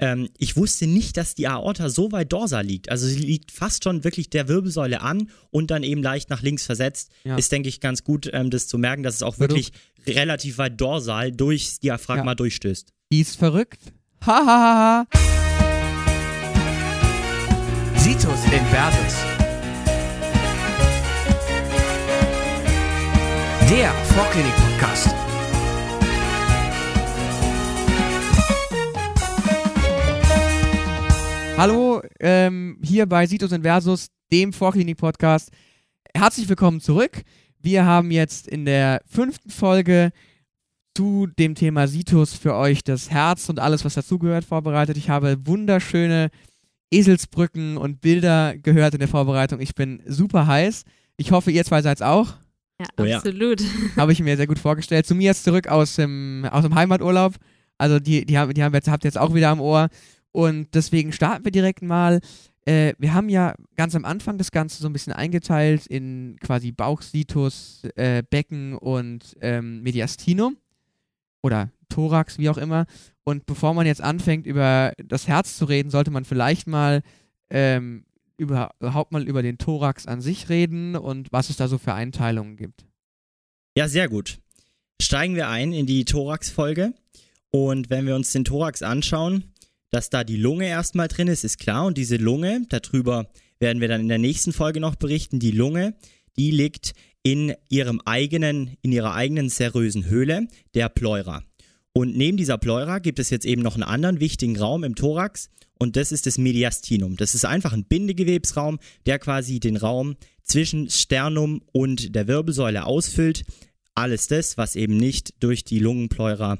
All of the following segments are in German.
Ähm, ich wusste nicht, dass die Aorta so weit dorsal liegt. Also sie liegt fast schon wirklich der Wirbelsäule an und dann eben leicht nach links versetzt. Ja. Ist, denke ich, ganz gut, ähm, das zu merken, dass es auch wirklich relativ weit dorsal durchs Diaphragma Ja. durchstößt. Die ist verrückt. Hahaha. Situs Inversus. Der Vorklinik-Podcast. Hallo, ähm, hier bei Situs Inversus, dem Vorklinik-Podcast. Herzlich willkommen zurück. Wir haben jetzt in der fünften Folge zu dem Thema Situs für euch das Herz und alles, was dazugehört, vorbereitet. Ich habe wunderschöne Eselsbrücken und Bilder gehört in der Vorbereitung. Ich bin super heiß. Ich hoffe, ihr zwei seid auch. Ja, Oh ja. absolut. Habe ich mir sehr gut vorgestellt. Zu mir jetzt zurück aus dem, aus dem Heimaturlaub. Also die, die, haben, die haben jetzt, habt ihr jetzt auch wieder am Ohr. Und deswegen starten wir direkt mal. Äh, wir haben ja ganz am Anfang das Ganze so ein bisschen eingeteilt in quasi Bauchsitus, äh, Becken und ähm, Mediastinum. Oder Thorax, wie auch immer. Und bevor man jetzt anfängt, über das Herz zu reden, sollte man vielleicht mal ähm, über, überhaupt mal über den Thorax an sich reden und was es da so für Einteilungen gibt. Ja, sehr gut. Steigen wir ein in die Thorax-Folge. Und wenn wir uns den Thorax anschauen, dass da die Lunge erstmal drin ist, ist klar. Und diese Lunge, darüber werden wir dann in der nächsten Folge noch berichten, die Lunge, die liegt in ihrem eigenen, in ihrer eigenen serösen Höhle, der Pleura. Und neben dieser Pleura gibt es jetzt eben noch einen anderen wichtigen Raum im Thorax und das ist das Mediastinum. Das ist einfach ein Bindegewebsraum, der quasi den Raum zwischen Sternum und der Wirbelsäule ausfüllt. Alles das, was eben nicht durch die Lungenpleura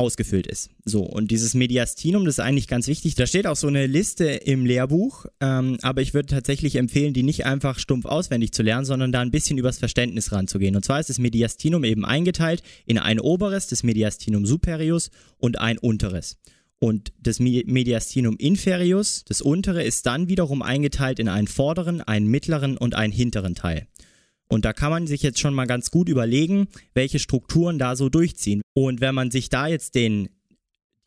ausgefüllt ist. So, und dieses Mediastinum, das ist eigentlich ganz wichtig. Da steht auch so eine Liste im Lehrbuch, ähm, aber ich würde tatsächlich empfehlen, die nicht einfach stumpf auswendig zu lernen, sondern da ein bisschen übers Verständnis ranzugehen. Und zwar ist das Mediastinum eben eingeteilt in ein oberes, das Mediastinum superius, und ein unteres. Und das Me- Mediastinum inferius, das untere, ist dann wiederum eingeteilt in einen vorderen, einen mittleren und einen hinteren Teil. Und da kann man sich jetzt schon mal ganz gut überlegen, welche Strukturen da so durchziehen. Und wenn man sich da jetzt den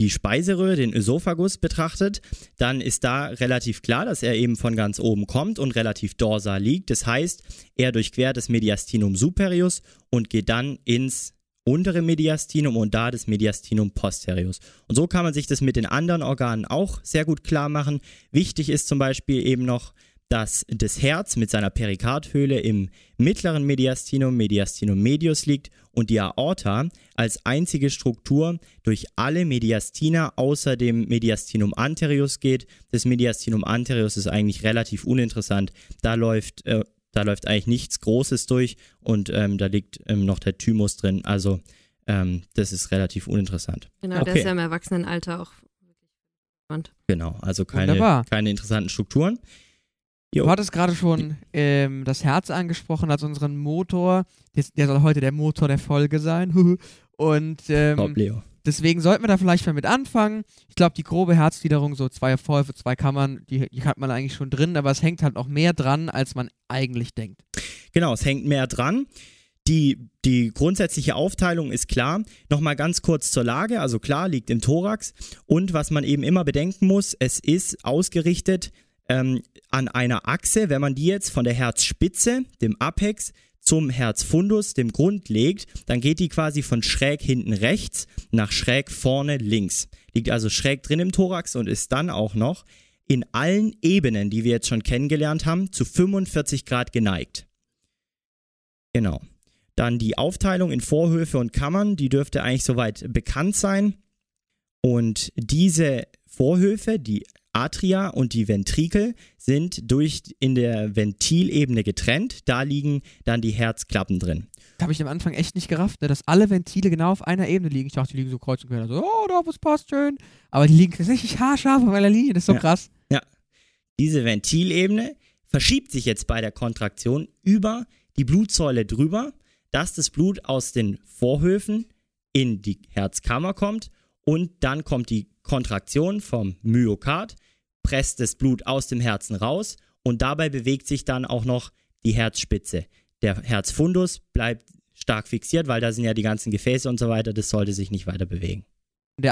die Speiseröhre, den Ösophagus betrachtet, dann ist da relativ klar, dass er eben von ganz oben kommt und relativ dorsal liegt. Das heißt, er durchquert das Mediastinum superius und geht dann ins untere Mediastinum und da das Mediastinum posterius. Und so kann man sich das mit den anderen Organen auch sehr gut klar machen. Wichtig ist zum Beispiel eben noch, dass das Herz mit seiner Perikardhöhle im mittleren Mediastinum, Mediastinum medius liegt und die Aorta als einzige Struktur durch alle Mediastina außer dem Mediastinum anterius geht. Das Mediastinum anterius ist eigentlich relativ uninteressant. Da läuft, äh, da läuft eigentlich nichts Großes durch und ähm, da liegt ähm, noch der Thymus drin. Also ähm, das ist relativ uninteressant. Genau, der Okay. ist ja im Erwachsenenalter auch wirklich spannend. Genau, also keine, Wunderbar. keine interessanten Strukturen. Jo. Du hattest gerade schon ähm, das Herz angesprochen als unseren Motor. Der, der soll heute der Motor der Folge sein. Und ähm, Top, Leo. deswegen sollten wir da vielleicht mal mit anfangen. Ich glaube, die grobe Herzgliederung, so zwei Vorhöfe, zwei Kammern, die, die hat man eigentlich schon drin, aber es hängt halt noch mehr dran, als man eigentlich denkt. Genau, es hängt mehr dran. Die, die grundsätzliche Aufteilung ist klar. Nochmal ganz kurz zur Lage. Also klar, liegt im Thorax. Und was man eben immer bedenken muss, es ist ausgerichtet ähm, an einer Achse. Wenn man die jetzt von der Herzspitze, dem Apex, zum Herzfundus, dem Grund legt, dann geht die quasi von schräg hinten rechts nach schräg vorne links. Liegt also schräg drin im Thorax und ist dann auch noch in allen Ebenen, die wir jetzt schon kennengelernt haben, zu 45 Grad geneigt. Genau. Dann die Aufteilung in Vorhöfe und Kammern, die dürfte eigentlich soweit bekannt sein. Und diese Vorhöfe, die Atria und die Ventrikel, sind durch in der Ventilebene getrennt. Da liegen dann die Herzklappen drin. Das habe ich am Anfang echt nicht gerafft, ne, dass alle Ventile genau auf einer Ebene liegen. Ich dachte, die liegen so kreuz und quer. So, oh, da, das passt schön. Aber die liegen tatsächlich haarscharf auf einer Linie. Das ist so Ja. krass. Diese Ventilebene verschiebt sich jetzt bei der Kontraktion über die Blutsäule drüber, dass das Blut aus den Vorhöfen in die Herzkammer kommt und dann kommt die Kontraktion vom Myokard, presst das Blut aus dem Herzen raus und dabei bewegt sich dann auch noch die Herzspitze. Der Herzfundus bleibt stark fixiert, weil da sind ja die ganzen Gefäße und so weiter, das sollte sich nicht weiter bewegen.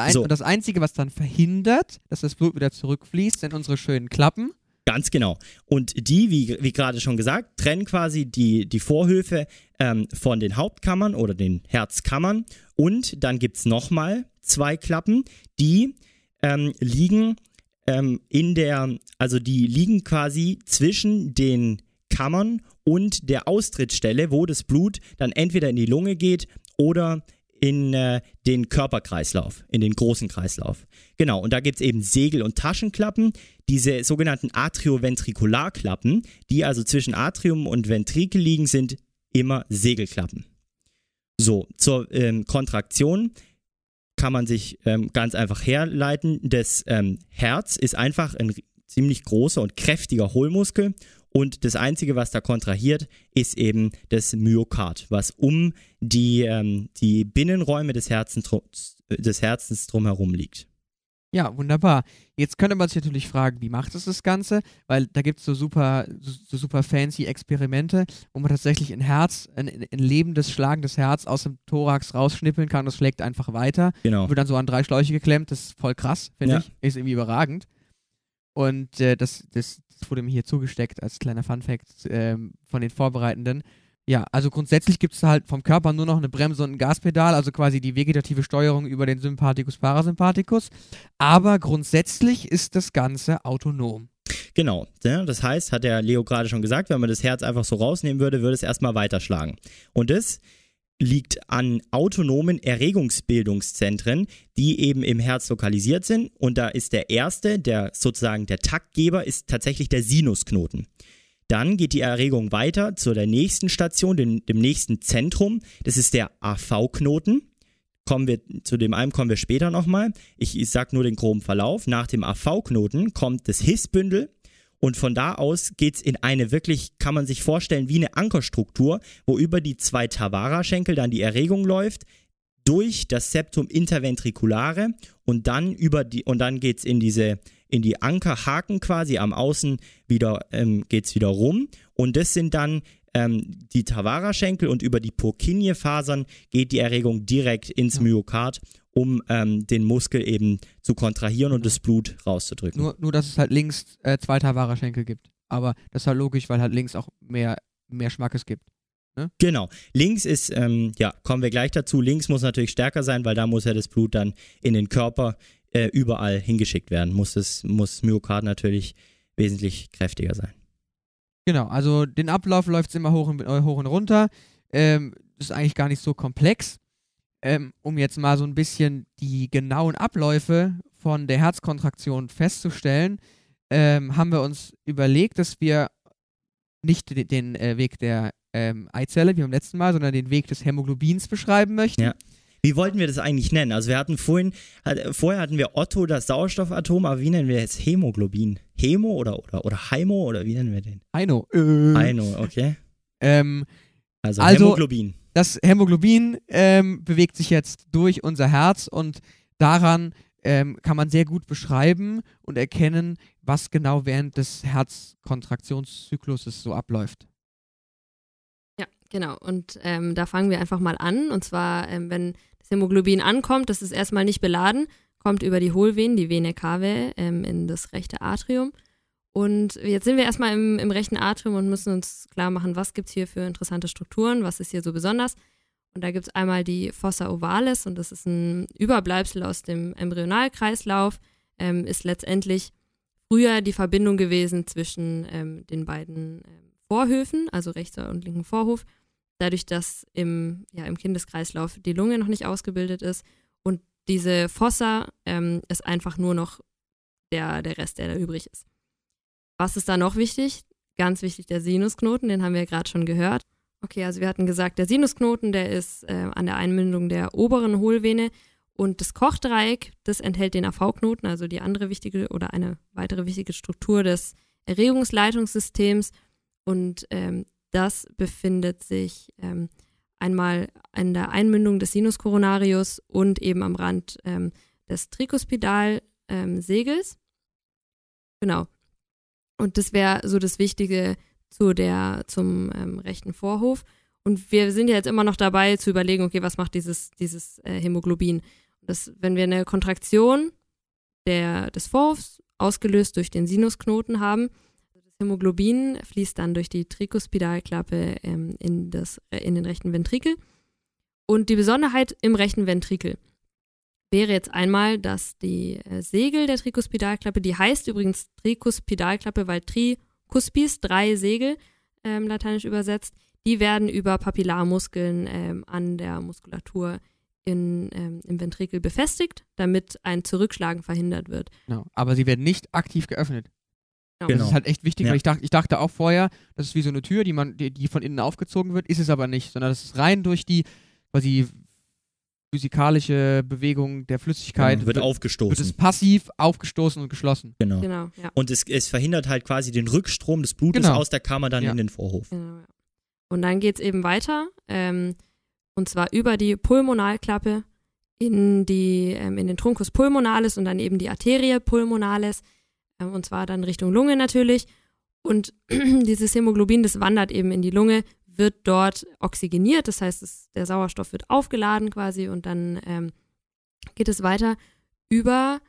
Ein So. Und das Einzige, was dann verhindert, dass das Blut wieder zurückfließt, sind unsere schönen Klappen. Ganz genau. Und die, wie, wie gerade schon gesagt, trennen quasi die, die Vorhöfe ähm, von den Hauptkammern oder den Herzkammern. Und dann gibt es nochmal zwei Klappen, die ähm, liegen ähm, in der, also die liegen quasi zwischen den Kammern und der Austrittsstelle, wo das Blut dann entweder in die Lunge geht oder in äh, den Körperkreislauf, in den großen Kreislauf. Genau, und da gibt es eben Segel- und Taschenklappen, diese sogenannten Atrioventrikularklappen, die also zwischen Atrium und Ventrikel liegen, sind immer Segelklappen. So, zur ähm, Kontraktion kann man sich ähm, ganz einfach herleiten. Das ähm, Herz ist einfach ein ziemlich großer und kräftiger Hohlmuskel und das Einzige, was da kontrahiert, ist eben das Myokard, was um die, ähm, die Binnenräume des, Herzen, des Herzens drumherum liegt. Ja, wunderbar. Jetzt könnte man sich natürlich fragen, wie macht es das Ganze? Weil da gibt es so super, so, so super fancy Experimente, wo man tatsächlich ein Herz, ein, ein lebendes, schlagendes Herz aus dem Thorax rausschnippeln kann und es schlägt einfach weiter. Genau. Wird dann so an drei Schläuche geklemmt, das ist voll krass, finde Ja. ich. Ist irgendwie überragend. Und äh, das, das, das wurde mir hier zugesteckt als kleiner Funfact ähm, von den Vorbereitenden. Ja, also grundsätzlich gibt es halt vom Körper nur noch eine Bremse und ein Gaspedal, also quasi die vegetative Steuerung über den Sympathikus Parasympathikus. Aber grundsätzlich ist das Ganze autonom. Genau. Das heißt, hat der Leo gerade schon gesagt, wenn man das Herz einfach so rausnehmen würde, würde es erstmal weiterschlagen. Und das liegt an autonomen Erregungsbildungszentren, die eben im Herz lokalisiert sind. Und da ist der erste, der sozusagen der Taktgeber, ist tatsächlich der Sinusknoten. Dann geht die Erregung weiter zu der nächsten Station, dem, dem nächsten Zentrum. Das ist der AV-Knoten. Kommen wir, zu dem einen kommen wir später nochmal. Ich, ich sage nur den groben Verlauf. Nach dem AV-Knoten kommt das Hissbündel. Und von da aus geht's in eine wirklich, kann man sich vorstellen, wie eine Ankerstruktur, wo über die zwei Tavara-Schenkel dann die Erregung läuft, durch das Septum interventriculare und dann über die, und dann geht's in diese, in die Ankerhaken quasi am Außen wieder, ähm, geht's wieder rum. Und das sind dann ähm, die Tavara-Schenkel und über die Purkinje-Fasern geht die Erregung direkt ins. Myokard, um ähm, den Muskel eben zu kontrahieren und das Blut rauszudrücken. Nur, nur dass es halt links äh, zwei Tavara-Schenkel gibt. Aber das ist halt logisch, weil halt links auch mehr, mehr Schmackes gibt. Genau. Links ist, ähm, ja, kommen wir gleich dazu. Links muss natürlich stärker sein, weil da muss ja das Blut dann in den Körper äh, überall hingeschickt werden. Muss das muss Myokard natürlich wesentlich kräftiger sein. Genau, also den Ablauf läuft immer hoch und, äh, hoch und runter. Ähm, ist eigentlich gar nicht so komplex. Ähm, um jetzt mal so ein bisschen die genauen Abläufe von der Herzkontraktion festzustellen, ähm, haben wir uns überlegt, dass wir nicht den, den äh, Weg der ähm, Eizelle wie beim letzten Mal, sondern den Weg des Hämoglobins beschreiben möchten. Ja. Wie wollten wir das eigentlich nennen? Also wir hatten vorhin, hat, vorher hatten wir Otto das Sauerstoffatom, aber wie nennen wir jetzt Hämoglobin? Hemo oder, oder, oder Heimo oder wie nennen wir den? Heino. Äh. Heino, okay. Ähm, Also, Also- Hämoglobin. Das Hämoglobin ähm, bewegt sich jetzt durch unser Herz und daran ähm, kann man sehr gut beschreiben und erkennen, was genau während des Herzkontraktionszykluses so abläuft. Ja, genau. Und ähm, da fangen wir einfach mal an. Und zwar, ähm, wenn das Hämoglobin ankommt, das ist erstmal nicht beladen, kommt über die Hohlvenen, die Vene cave, ähm, in das rechte Atrium. Und jetzt sind wir erstmal im, im rechten Atrium und müssen uns klar machen, was gibt es hier für interessante Strukturen, was ist hier so besonders. Und da gibt es einmal die Fossa ovalis und das ist ein Überbleibsel aus dem Embryonalkreislauf, ähm, ist letztendlich früher die Verbindung gewesen zwischen ähm, den beiden ähm, Vorhöfen, also rechter und linken Vorhof, dadurch, dass im, ja, im Kindeskreislauf die Lunge noch nicht ausgebildet ist. Und diese Fossa ähm, ist einfach nur noch der, der Rest, der da übrig ist. Was ist da noch wichtig? Ganz wichtig, der Sinusknoten, den haben wir ja gerade schon gehört. Okay, also wir hatten gesagt, der Sinusknoten, der ist äh, an der Einmündung der oberen Hohlvene und das Kochdreieck, das enthält den AV-Knoten, also die andere wichtige oder eine weitere wichtige Struktur des Erregungsleitungssystems. Und ähm, das befindet sich ähm, einmal an der Einmündung des Sinus coronarius und eben am Rand ähm, des Trikospidal-Segels. genau. Und das wäre so das Wichtige zu der, zum ähm, rechten Vorhof. Und wir sind ja jetzt immer noch dabei zu überlegen, okay, was macht dieses, dieses äh, Hämoglobin? Dass wenn wir eine Kontraktion der, des Vorhofs ausgelöst durch den Sinusknoten haben, das Hämoglobin fließt dann durch die Trikospidalklappe ähm, in, das, äh, in den rechten Ventrikel. Und die Besonderheit im rechten Ventrikel wäre jetzt einmal, dass die äh, Segel der Trikospidalklappe, die heißt übrigens Trikospidalklappe, weil Trikuspis, drei Segel, ähm, lateinisch übersetzt, die werden über Papillarmuskeln ähm, an der Muskulatur in, ähm, im Ventrikel befestigt, damit ein Zurückschlagen verhindert wird. Genau. Aber sie werden nicht aktiv geöffnet. Genau. Das Genau. ist halt echt wichtig, Ja. weil ich dachte, ich dachte auch vorher, das ist wie so eine Tür, die man, die, die von innen aufgezogen wird, ist es aber nicht, sondern das ist rein durch die quasi physikalische Bewegung der Flüssigkeit Genau, wird wird, aufgestoßen. es passiv aufgestoßen und geschlossen. genau. Genau, ja. Und es, es verhindert halt quasi den Rückstrom des Blutes Genau. aus der Kammer dann Ja. in den Vorhof. Genau, ja. Und dann geht es eben weiter, ähm, und zwar über die Pulmonalklappe in, die, ähm, in den Truncus pulmonalis und dann eben die Arterie pulmonalis, ähm, und zwar dann Richtung Lunge natürlich. Und dieses Hämoglobin, das wandert eben in die Lunge, wird dort oxygeniert, das heißt, es, der Sauerstoff wird aufgeladen quasi und dann ähm, geht es weiter über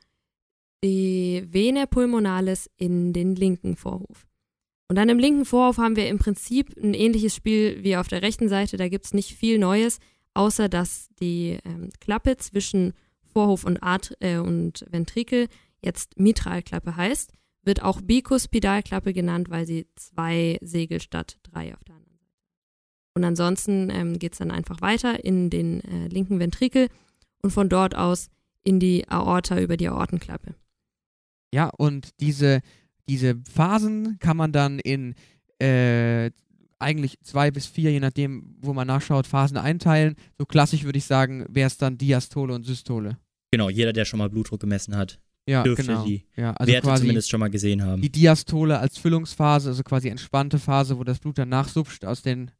die Vene pulmonalis in den linken Vorhof. Und dann im linken Vorhof haben wir im Prinzip ein ähnliches Spiel wie auf der rechten Seite. Da gibt es nicht viel Neues, außer dass die ähm, Klappe zwischen Vorhof und, Art äh, und Ventrikel jetzt Mitralklappe heißt. Wird auch Bikuspidalklappe genannt, weil sie zwei Segel statt drei auf der anderen. Und ansonsten ähm, geht es dann einfach weiter in den äh, linken Ventrikel und von dort aus in die Aorta über die Aortenklappe. Ja, und diese, diese Phasen kann man dann in äh, eigentlich zwei bis vier, je nachdem, wo man nachschaut, Phasen einteilen. So klassisch würde ich sagen, wäre es dann Diastole und Systole. Genau, jeder, der schon mal Blutdruck gemessen hat, Ja, dürfte genau. die ja, also Werte quasi zumindest schon mal gesehen haben. die Diastole als Füllungsphase, also quasi entspannte Phase, wo das Blut dann nachsupft aus den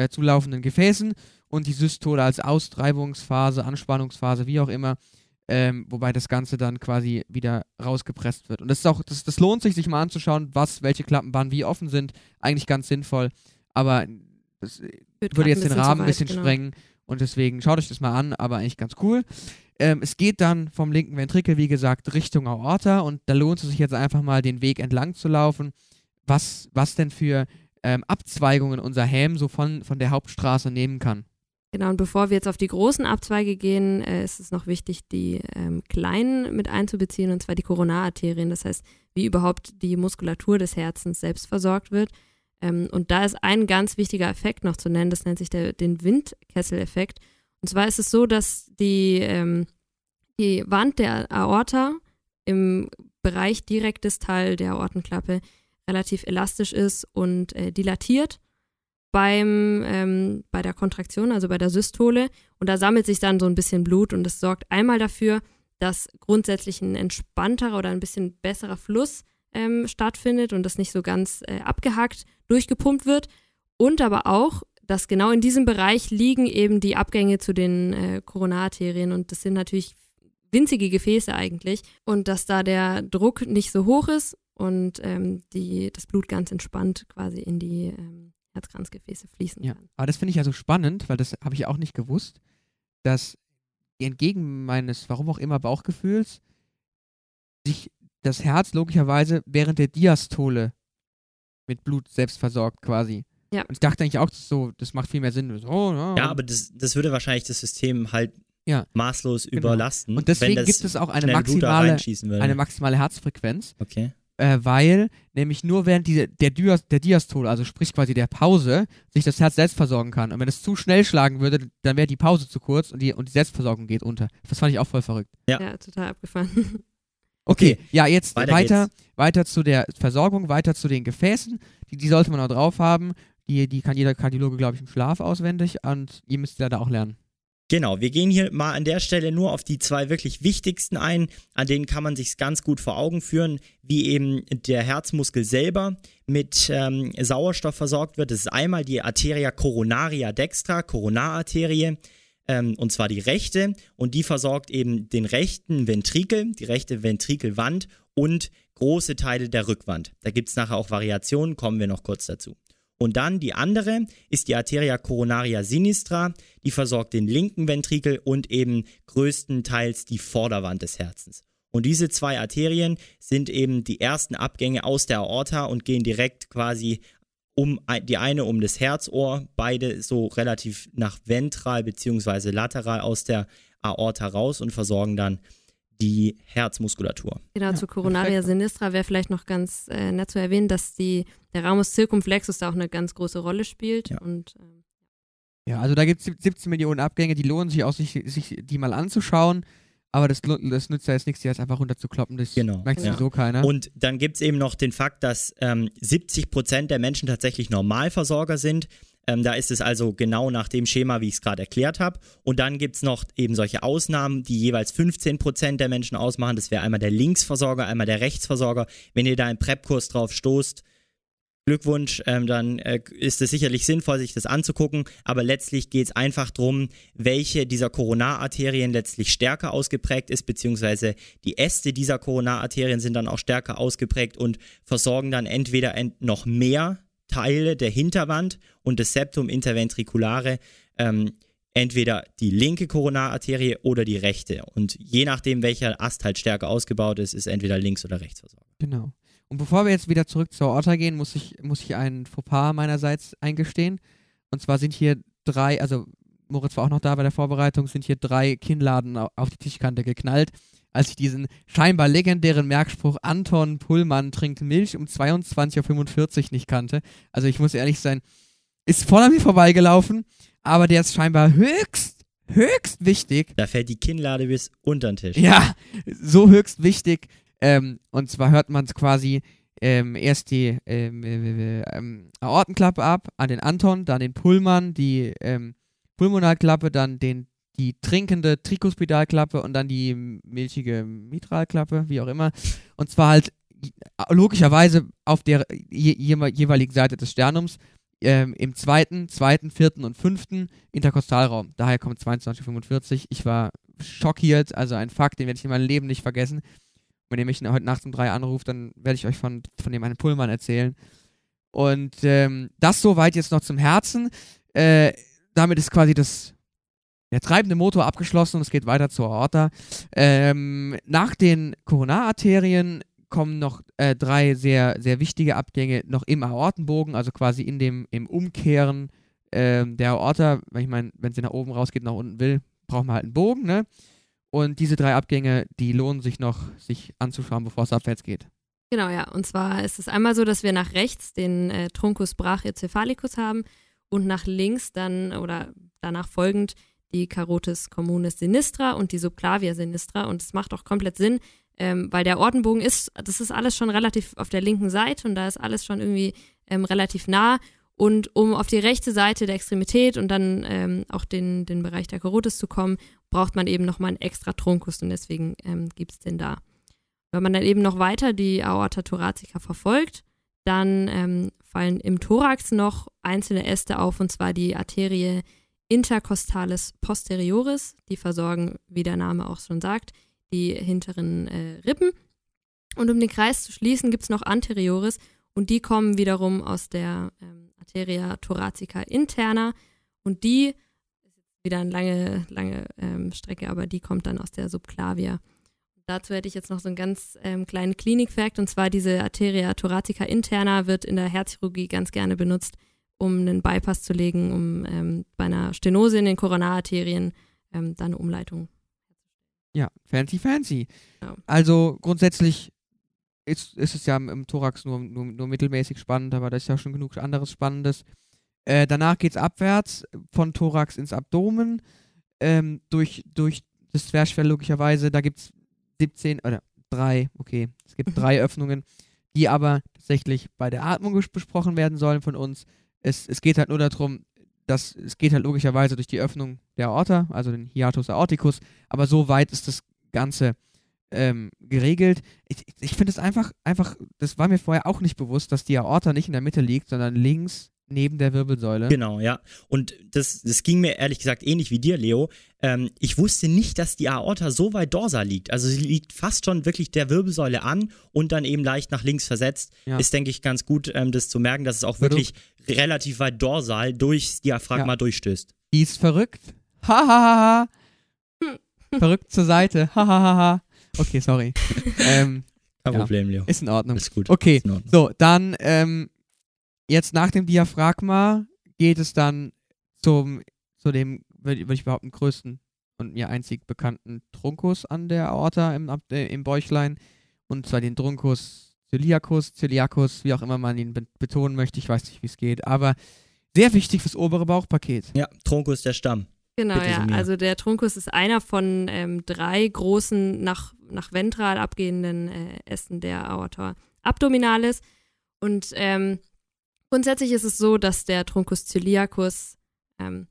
äh, zulaufenden Gefäßen und die Systole als Austreibungsphase, Anspannungsphase, wie auch immer, ähm, wobei das Ganze dann quasi wieder rausgepresst wird. Und das ist auch, das, das lohnt sich, sich mal anzuschauen, was, welche Klappen wann wie offen sind. Eigentlich ganz sinnvoll, aber das Wird würde jetzt den Rahmen ein bisschen genau. sprengen und deswegen schaut euch das mal an, aber eigentlich ganz cool. Ähm, es geht dann vom linken Ventrikel, wie gesagt, Richtung Aorta und da lohnt es sich jetzt einfach mal den Weg entlang zu laufen. Was, was denn für ähm, Abzweigungen unser Helm so von, von der Hauptstraße nehmen kann. Genau, und bevor wir jetzt auf die großen Abzweige gehen, äh, ist es noch wichtig, die ähm, kleinen mit einzubeziehen, und zwar die Koronararterien, das heißt, wie überhaupt die Muskulatur des Herzens selbst versorgt wird. Ähm, und da ist ein ganz wichtiger Effekt noch zu nennen, das nennt sich der, den Windkesseleffekt. Und zwar ist es so, dass die, ähm, die Wand der Aorta im Bereich direkt distal der Aortenklappe relativ elastisch ist und äh, dilatiert beim, ähm, bei der Kontraktion, also bei der Systole. Und da sammelt sich dann so ein bisschen Blut und das sorgt einmal dafür, dass grundsätzlich ein entspannterer oder ein bisschen besserer Fluss ähm, stattfindet und das nicht so ganz äh, abgehackt durchgepumpt wird. Und aber auch, dass genau in diesem Bereich liegen eben die Abgänge zu den äh, Koronararterien und das sind natürlich winzige Gefäße eigentlich und dass da der Druck nicht so hoch ist und ähm, die, das Blut ganz entspannt quasi in die ähm, Herzkranzgefäße fließen Ja. kann. Aber das finde ich ja so spannend, weil das habe ich auch nicht gewusst, dass entgegen meines, warum auch immer, Bauchgefühls sich das Herz logischerweise während der Diastole mit Blut selbst versorgt quasi. Ja. Und ich dachte eigentlich auch so, das macht viel mehr Sinn. So, ja, Ja, aber das, das würde wahrscheinlich das System halt Ja. maßlos Genau. überlasten. Und deswegen wenn das gibt es auch eine maximale, eine maximale Herzfrequenz, okay. Äh, weil nämlich nur während diese, der, Dias, der Diastole, also sprich quasi der Pause, sich das Herz selbst versorgen kann. Und wenn es zu schnell schlagen würde, dann wäre die Pause zu kurz und die, und die Selbstversorgung geht unter. Das fand ich auch voll verrückt. Ja. Ja, total abgefahren. Okay, ja, jetzt Weiter weiter, weiter, zu der Versorgung, weiter zu den Gefäßen. Die, die sollte man auch drauf haben. Die, die kann jeder Kardiologe, glaube ich, im Schlaf auswendig und ihr müsst ja da auch lernen. Genau, wir gehen hier mal an der Stelle nur auf die zwei wirklich wichtigsten ein, an denen kann man sich ganz gut vor Augen führen, wie eben der Herzmuskel selber mit ähm, Sauerstoff versorgt wird. Das ist einmal die Arteria coronaria dextra, Koronararterie, ähm, und zwar die rechte, und die versorgt eben den rechten Ventrikel, die rechte Ventrikelwand und große Teile der Rückwand. Da gibt es nachher auch Variationen, kommen wir noch kurz dazu. Und dann die andere ist die Arteria coronaria sinistra, die versorgt den linken Ventrikel und eben größtenteils die Vorderwand des Herzens. Und diese zwei Arterien sind eben die ersten Abgänge aus der Aorta und gehen direkt quasi um die eine um das Herzohr, beide so relativ nach ventral bzw. lateral aus der Aorta raus und versorgen dann die Herzmuskulatur. Genau, zu Coronaria sinistra wäre vielleicht noch ganz äh, nett zu erwähnen, dass die, der Ramus circumflexus da auch eine ganz große Rolle spielt. Ja. Und ähm, Ja, also da gibt es 17 Millionen Abgänge, die lohnen sich auch, sich, sich die mal anzuschauen. Aber das, das nützt ja jetzt nichts, die jetzt einfach runterzukloppen. Das Genau, merkt ja. sowieso keiner. Und dann gibt es eben noch den Fakt, dass ähm, 70 Prozent der Menschen tatsächlich Normalversorger sind. Ähm, da ist es also genau nach dem Schema, wie ich es gerade erklärt habe. Und dann gibt es noch eben solche Ausnahmen, die jeweils 15 Prozent der Menschen ausmachen. Das wäre einmal der Linksversorger, einmal der Rechtsversorger. Wenn ihr da im Prep-Kurs drauf stoßt, Glückwunsch, ähm, dann äh, ist es sicherlich sinnvoll, sich das anzugucken. Aber letztlich geht es einfach darum, welche dieser Koronararterien letztlich stärker ausgeprägt ist, beziehungsweise die Äste dieser Koronararterien sind dann auch stärker ausgeprägt und versorgen dann entweder ent noch mehr Teile der Hinterwand und des Septum interventriculare, ähm, entweder die linke Koronararterie oder die rechte. Und je nachdem, welcher Ast halt stärker ausgebaut ist, ist entweder links oder rechts versorgt. Genau. Und bevor wir jetzt wieder zurück zur Orta gehen, muss ich, muss ich ein Fauxpas meinerseits eingestehen. Und zwar sind hier drei, also Moritz war auch noch da bei der Vorbereitung, sind hier drei Kinnladen au- auf die Tischkante geknallt, als ich diesen scheinbar legendären Merkspruch Anton Pullmann trinkt Milch um 22.45 Uhr nicht kannte. Also ich muss ehrlich sein, ist voll an mir vorbeigelaufen, aber der ist scheinbar höchst, höchst wichtig Da fällt die Kinnlade bis unter den Tisch. ja, so höchst wichtig. Ähm, und zwar hört man es quasi ähm, erst die ähm, äh, Aortenklappe ab an den Anton, dann den Pullman, die ähm, Pulmonalklappe, dann den, die trinkende Trikospidalklappe und dann die milchige Mitralklappe, wie auch immer. Und zwar halt logischerweise auf der je, je, jeweiligen Seite des Sternums. Ähm, Im zweiten, zweiten, vierten und fünften Interkostalraum. Daher kommt 2245. Ich war schockiert, also ein Fakt, den werde ich in meinem Leben nicht vergessen. Wenn ihr mich heute nachts um drei anruft, dann werde ich euch von, von dem einen Pullmann erzählen. Und ähm, das soweit jetzt noch zum Herzen. Äh, damit ist quasi das, der treibende Motor abgeschlossen und es geht weiter zur Aorta. Ähm, nach den Koronararterien kommen noch äh, drei sehr, sehr wichtige Abgänge noch im Aortenbogen, also quasi in dem, im Umkehren ähm, der Aorta. Ich meine, wenn sie nach oben rausgeht, nach unten will, braucht man halt einen Bogen, ne? Und diese drei Abgänge, die lohnen sich noch, sich anzuschauen, bevor es abwärts geht. Genau, ja. Und zwar ist es einmal so, dass wir nach rechts den äh, Truncus brachiocephalicus haben und nach links dann oder danach folgend die Carotis communis sinistra und die Subclavia sinistra. Und es macht auch komplett Sinn, ähm, weil der Ortenbogen ist, das ist alles schon relativ auf der linken Seite und da ist alles schon irgendwie ähm, relativ nah. Und um auf die rechte Seite der Extremität und dann ähm, auch den, den Bereich der Carotis zu kommen, braucht man eben nochmal einen extra Truncus und deswegen ähm, gibt es den da. Wenn man dann eben noch weiter die Aorta thoracica verfolgt, dann ähm, fallen im Thorax noch einzelne Äste auf, und zwar die Arterie intercostalis posterioris. Die versorgen, wie der Name auch schon sagt, die hinteren äh, Rippen. Und um den Kreis zu schließen, gibt es noch anterioris und die kommen wiederum aus der ähm, Arteria thoracica interna und die ist wieder eine lange, lange ähm, Strecke, aber die kommt dann aus der Subclavia. Dazu hätte ich jetzt noch so einen ganz ähm, kleinen Klinik-Fact, und zwar diese Arteria thoracica interna wird in der Herzchirurgie ganz gerne benutzt, um einen Bypass zu legen, um ähm, bei einer Stenose in den Koronararterien ähm, da eine Umleitung. Ja, fancy, fancy. Ja. Also grundsätzlich ist, ist es ja im, im Thorax nur, nur, nur mittelmäßig spannend, aber da ist ja schon genug anderes Spannendes. Äh, danach geht es abwärts von Thorax ins Abdomen, ähm, durch, durch das Zwerchfell logischerweise. Da gibt es 17 oder drei, okay, es gibt drei Öffnungen, die aber tatsächlich bei der Atmung besprochen werden sollen von uns. Es, es geht halt nur darum, dass es geht halt logischerweise durch die Öffnung der Aorta, also den Hiatus aorticus, aber so weit ist das Ganze ähm, geregelt. Ich, ich- finde es einfach, einfach, das war mir vorher auch nicht bewusst, dass die Aorta nicht in der Mitte liegt, sondern links neben der Wirbelsäule. Genau, ja. Und das, das ging mir ehrlich gesagt ähnlich wie dir, Leo. Ähm, ich wusste nicht, dass die Aorta so weit dorsal liegt. Also sie liegt fast schon wirklich der Wirbelsäule an und dann eben leicht nach links versetzt. Ja. Ist, denke ich, ganz gut, ähm, das zu merken, dass es auch wirklich relativ weit dorsal durchs Diaphragma Ja. durchstößt. Die ist verrückt. Ha, ha, ha, ha. verrückt zur Seite. Ha, ha, ha, ha. Okay, sorry. ähm, Kein Ja. Problem, Leo. ist in Ordnung. Ist gut. Okay, Ist so, dann ähm, jetzt nach dem Diaphragma geht es dann zum, zu dem, würde würd ich behaupten, größten und mir einzig bekannten Trunkus an der Aorta im, äh, im Bäuchlein. Und zwar den Truncus celiacus, celiacus, wie auch immer man ihn be betonen möchte. Ich weiß nicht, wie es geht. Aber sehr wichtig fürs obere Bauchpaket. Ja, Trunkus der Stamm. Genau, Bitte, ja. Also der Truncus ist einer von ähm, drei großen nach, nach ventral abgehenden äh, Ästen der Aorta abdominalis. Und ähm, grundsätzlich ist es so, dass der Truncus celiacus ähm,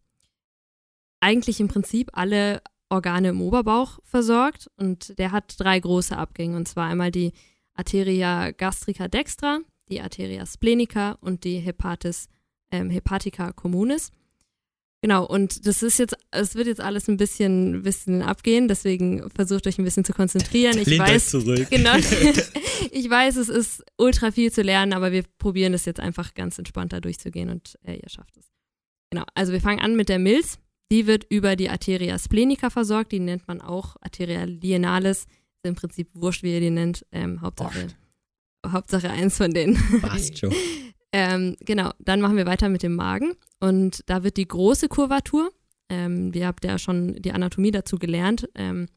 eigentlich im Prinzip alle Organe im Oberbauch versorgt. Und der hat drei große Abgänge. Und zwar einmal die Arteria gastrica dextra, die Arteria splenica und die Hepatis, ähm, Hepatica communis. Genau, und das ist jetzt, es wird jetzt alles ein bisschen, bisschen abgehen, deswegen versucht euch ein bisschen zu konzentrieren. Ich Lehnt weiß, zurück. genau, ich weiß, es ist ultra viel zu lernen, aber wir probieren das jetzt einfach ganz entspannt da durchzugehen und äh, ihr schafft es. Genau, also wir fangen an mit der Milz. Die wird über die Arteria splenica versorgt, die nennt man auch Arteria lienalis. Ist im Prinzip wurscht, wie ihr die nennt. Ähm, Hauptsache, Hauptsache eins von denen. Passt schon. Ähm, genau, dann machen wir weiter mit dem Magen. Und da wird die große Kurvatur, ähm, wir habt ja schon die Anatomie dazu gelernt, ähm,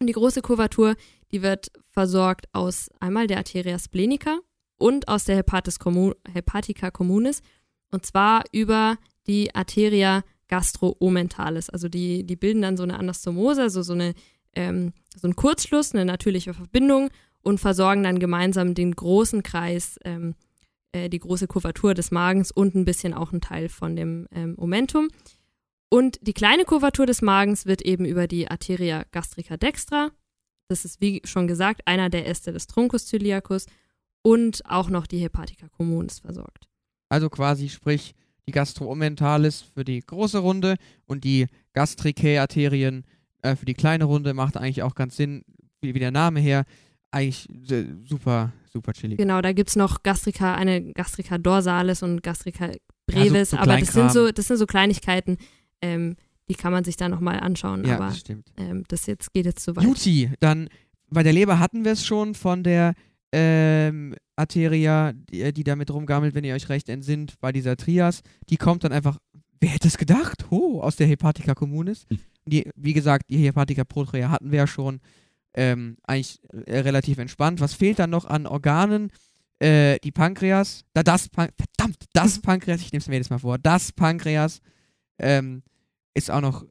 die große Kurvatur, die wird versorgt aus einmal der Arteria splenica und aus der Hepatis commu Hepatica communis. Und zwar über die Arteria gastroomentalis, also die, die bilden dann so eine Anastomose, also so, eine, ähm, so einen Kurzschluss, eine natürliche Verbindung und versorgen dann gemeinsam den großen Kreis ähm, äh, die große Kurvatur des Magens und ein bisschen auch ein Teil von dem ähm, Omentum. Und die kleine Kurvatur des Magens wird eben über die Arteria gastrica dextra, das ist wie schon gesagt einer der Äste des Truncus celiacus und auch noch die Hepatica communis versorgt. Also quasi, sprich, die Gastroomentalis für die große Runde und die Gastricae-Arterien äh, für die kleine Runde macht eigentlich auch ganz Sinn, wie, wie der Name her. Eigentlich äh, super, super chillig. Genau, da gibt es noch Gastrica, eine Gastrica dorsalis und Gastrica Ja, brevis, so- so aber das sind, so, das sind so Kleinigkeiten, ähm, die kann man sich da nochmal anschauen, Ja, aber das stimmt. ähm, das jetzt geht jetzt zu weit. Juti, dann bei der Leber hatten wir es schon von der ähm, Arteria, die, die damit rumgammelt, wenn ihr euch recht entsinnt, bei dieser Trias. Die kommt dann einfach, wer hätte es gedacht? Oh, aus der Hepatica communis. Hm. Die, wie gesagt, die Hepatica protrea hatten wir ja schon. Ähm, eigentlich äh, relativ entspannt. Was fehlt dann noch an Organen? Äh, die Pankreas. Da das Pan verdammt, das Pankreas, ich nehme es mir jedes Mal vor. Das Pankreas ähm, ist auch noch,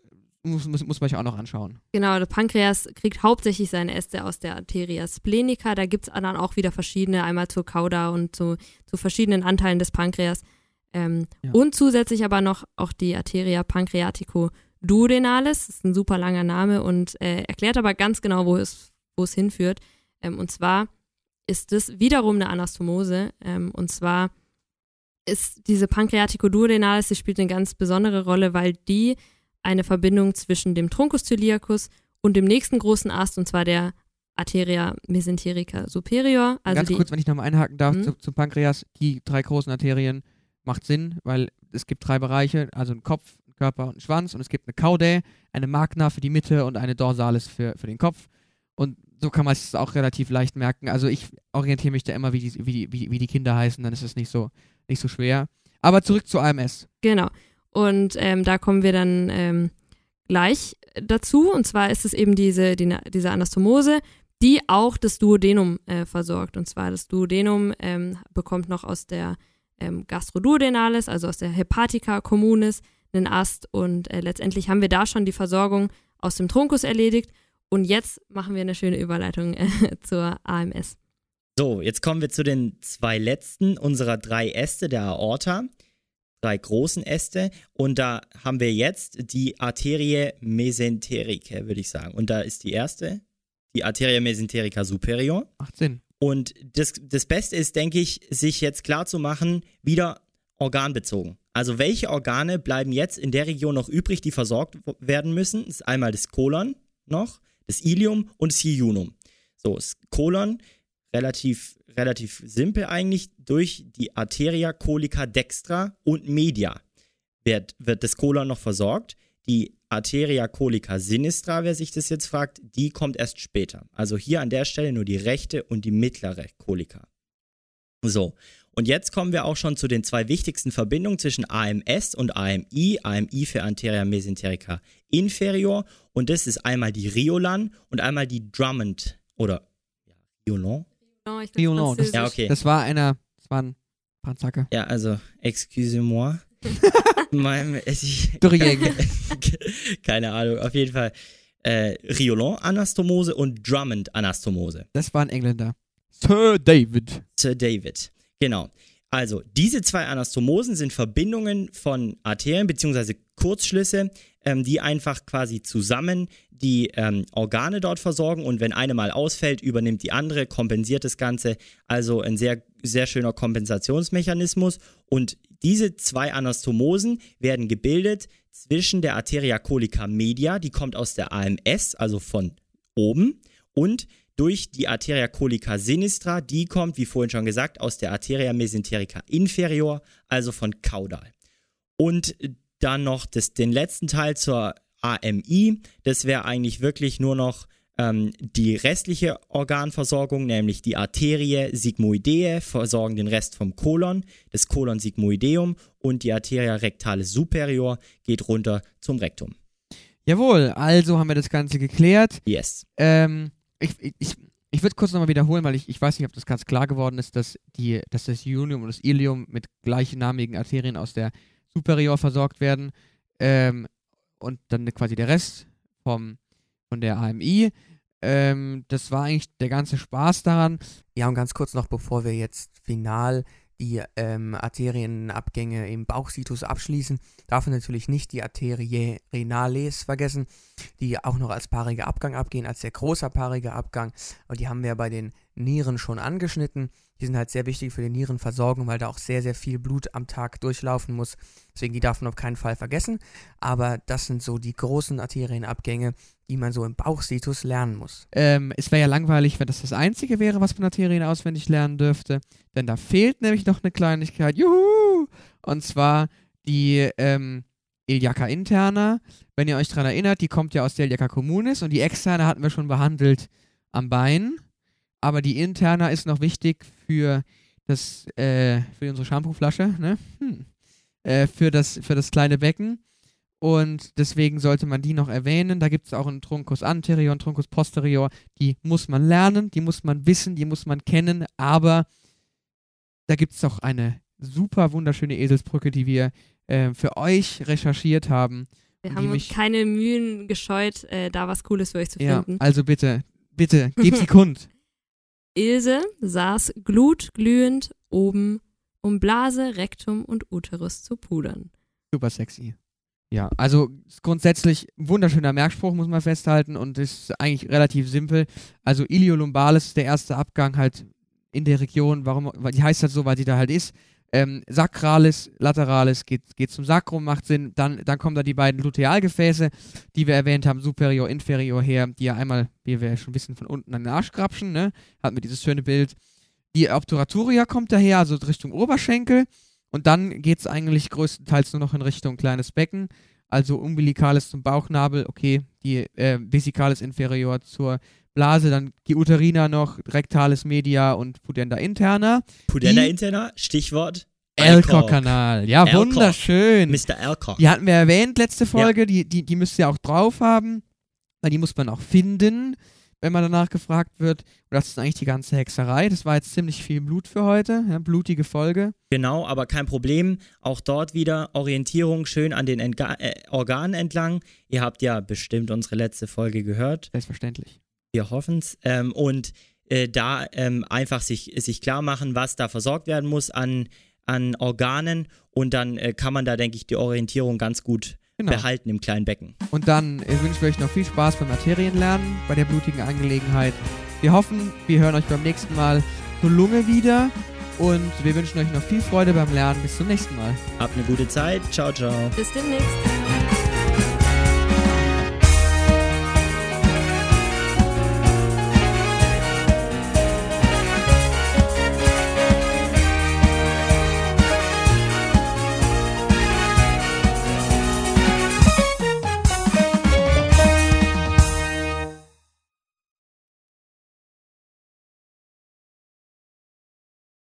muss, muss, muss man sich auch noch anschauen. Genau, der Pankreas kriegt hauptsächlich seine Äste aus der Arteria splenica. Da gibt es dann auch wieder verschiedene, einmal zur Cauda und zu, zu verschiedenen Anteilen des Pankreas. Ähm, Ja. Und zusätzlich aber noch auch die Arteria pancreatico duodenalis. Das ist ein super langer Name und äh, erklärt aber ganz genau, wo es, wo es hinführt. Ähm, und zwar ist es wiederum eine Anastomose. Ähm, und zwar ist diese pancreatico duodenalis, die spielt eine ganz besondere Rolle, weil die eine Verbindung zwischen dem Truncus celiacus und dem nächsten großen Ast, und zwar der Arteria mesenterica superior. Also Ganz die, kurz, wenn ich nochmal einhaken darf Mhm. zu, zum Pankreas, die drei großen Arterien macht Sinn, weil es gibt drei Bereiche, also einen Kopf, Körper und Schwanz und es gibt eine Caudae, eine Magna für die Mitte und eine Dorsalis für, für den Kopf. Und so kann man es auch relativ leicht merken. Also ich orientiere mich da immer, wie die, wie die, wie die, wie die Kinder heißen, dann ist es nicht so, nicht so schwer. Aber zurück zu AMS. Genau. Und ähm, da kommen wir dann ähm, gleich dazu. Und zwar ist es eben diese, die, diese Anastomose, die auch das Duodenum äh, versorgt. Und zwar das Duodenum ähm, bekommt noch aus der ähm, Gastroduodenalis, also aus der Hepatica communis, einen Ast. Und äh, letztendlich haben wir da schon die Versorgung aus dem Truncus erledigt. Und jetzt machen wir eine schöne Überleitung äh, zur AMS. So, jetzt kommen wir zu den zwei letzten unserer drei Äste der Aorta. Drei großen Äste. Und da haben wir jetzt die Arterie mesenterica, würde ich sagen. Und da ist die erste, die Arterie mesenterica superior. Macht Sinn. Und das, das Beste ist, denke ich, sich jetzt klar zu machen, wieder organbezogen. Also welche Organe bleiben jetzt in der Region noch übrig, die versorgt werden müssen? Das ist einmal das Kolon noch, das Ilium und das Jejunum. So, das Kolon relativ, relativ simpel eigentlich, durch die Arteria colica dextra und media wird, wird das Kolon noch versorgt. Die Arteria colica sinistra, wer sich das jetzt fragt, die kommt erst später. Also hier an der Stelle nur die rechte und die mittlere Colica. So, und jetzt kommen wir auch schon zu den zwei wichtigsten Verbindungen zwischen AMS und AMI. AMI für Anteria Mesenterica Inferior und das ist einmal die Riolan und einmal die Drummond oder ja, Riolan. Ich Violon, das-. Ja, okay. Das war einer, das war ein Panzacke. Ja, also, excusez-moi. Mein, ich, keine Ahnung, auf jeden Fall. Äh, Riolan-Anastomose und Drummond-Anastomose. Das war ein Engländer. Sir David. Sir David. Genau. Also, diese zwei Anastomosen sind Verbindungen von Arterien beziehungsweise Kurzschlüsse, ähm, die einfach quasi zusammen die ähm, Organe dort versorgen und wenn eine mal ausfällt, übernimmt die andere, kompensiert das Ganze. Also ein sehr, sehr schöner Kompensationsmechanismus. Und diese zwei Anastomosen werden gebildet zwischen der Arteria colica media, die kommt aus der AMS, also von oben, und durch die Arteria colica sinistra, die kommt, wie vorhin schon gesagt, aus der Arteria mesenterica inferior, also von caudal. Und dann noch das, den letzten Teil zur AMI, das wäre eigentlich wirklich nur noch ähm, die restliche Organversorgung, nämlich die Arterie sigmoidea versorgen den Rest vom Kolon, das Kolon sigmoideum und die Arteria rectale superior geht runter zum Rektum. Jawohl, also haben wir das Ganze geklärt. Yes. Ähm, ich ich, ich würde kurz nochmal wiederholen, weil ich, ich weiß nicht, ob das ganz klar geworden ist, dass, die, dass das Ionium und das Ilium mit gleichnamigen Arterien aus der Superior versorgt werden ähm, und dann quasi der Rest vom, von der AMI. Ähm, das war eigentlich der ganze Spaß daran. Ja, und ganz kurz noch, bevor wir jetzt final die ähm, Arterienabgänge im Bauchsitus abschließen, darf man natürlich nicht die Arterie renales vergessen, die auch noch als paariger Abgang abgehen, als sehr großer paariger Abgang. Aber die haben wir bei den Nieren schon angeschnitten. Die sind halt sehr wichtig für die Nierenversorgung, weil da auch sehr, sehr viel Blut am Tag durchlaufen muss. Deswegen die darf man auf keinen Fall vergessen. Aber das sind so die großen Arterienabgänge, die man so im Bauchsitus lernen muss. Ähm, es wäre ja langweilig, wenn das das Einzige wäre, was man Arterien auswendig lernen dürfte. Denn da fehlt nämlich noch eine Kleinigkeit. Juhu! Und zwar die ähm, Iliaca interna. Wenn ihr euch daran erinnert, die kommt ja aus der Iliaca communis und die externe hatten wir schon behandelt am Bein. Aber die interna ist noch wichtig für das, äh, für unsere Shampooflasche, ne? Hm. Äh, für, das, für das kleine Becken. Und deswegen sollte man die noch erwähnen. Da gibt es auch einen Truncus anterior, einen Truncus posterior. Die muss man lernen, die muss man wissen, die muss man kennen. Aber da gibt es auch eine super wunderschöne Eselsbrücke, die wir äh, für euch recherchiert haben. Wir haben uns keine Mühen gescheut, äh, da was Cooles für euch zu Ja, finden. also bitte, bitte, gib sie kund. Ilse saß glutglühend oben, um Blase, Rektum und Uterus zu pudern. Super sexy. Ja, also grundsätzlich wunderschöner Merkspruch, muss man festhalten, und ist eigentlich relativ simpel. Also Iliolumbalis ist der erste Abgang halt in der Region, warum, die heißt halt so, weil sie da halt ist. Ähm, Sakralis, Lateralis geht, geht zum Sacrum, macht Sinn. Dann, dann kommen da die beiden Lutealgefäße, die wir erwähnt haben, Superior, Inferior her, die ja einmal, wie wir ja schon wissen, von unten an den Arsch grapschen, ne? Hat mir dieses schöne Bild. Die Obturatoria kommt daher, also Richtung Oberschenkel. Und dann geht es eigentlich größtenteils nur noch in Richtung kleines Becken, also umbilicales zum Bauchnabel, okay, die äh, vesicalis inferior zur Blase, dann die Uterina noch, rectalis media und pudenda interna. Pudenda Die- interna, Stichwort Alcock. Elcock-Kanal, ja, Alcock. wunderschön. Mr. Alcock. Die hatten wir erwähnt letzte Folge, die, die, die müsst ihr auch drauf haben, weil die muss man auch finden, wenn man danach gefragt wird. Das ist eigentlich die ganze Hexerei. Das war jetzt ziemlich viel Blut für heute, ja, blutige Folge. Genau, aber kein Problem. Auch dort wieder Orientierung schön an den Entga äh, Organen entlang. Ihr habt ja bestimmt unsere letzte Folge gehört. Selbstverständlich. Wir hoffen's. Ähm, und äh, da ähm, einfach sich, sich klar machen, was da versorgt werden muss an, an Organen. Und dann äh, kann man da, denke ich, die Orientierung ganz gut Genau. behalten im kleinen Becken. Und dann wünschen wir euch noch viel Spaß beim Materienlernen, bei der blutigen Angelegenheit. Wir hoffen, wir hören euch beim nächsten Mal zur Lunge wieder. Und wir wünschen euch noch viel Freude beim Lernen. Bis zum nächsten Mal. Habt eine gute Zeit. Ciao, ciao. Bis demnächst.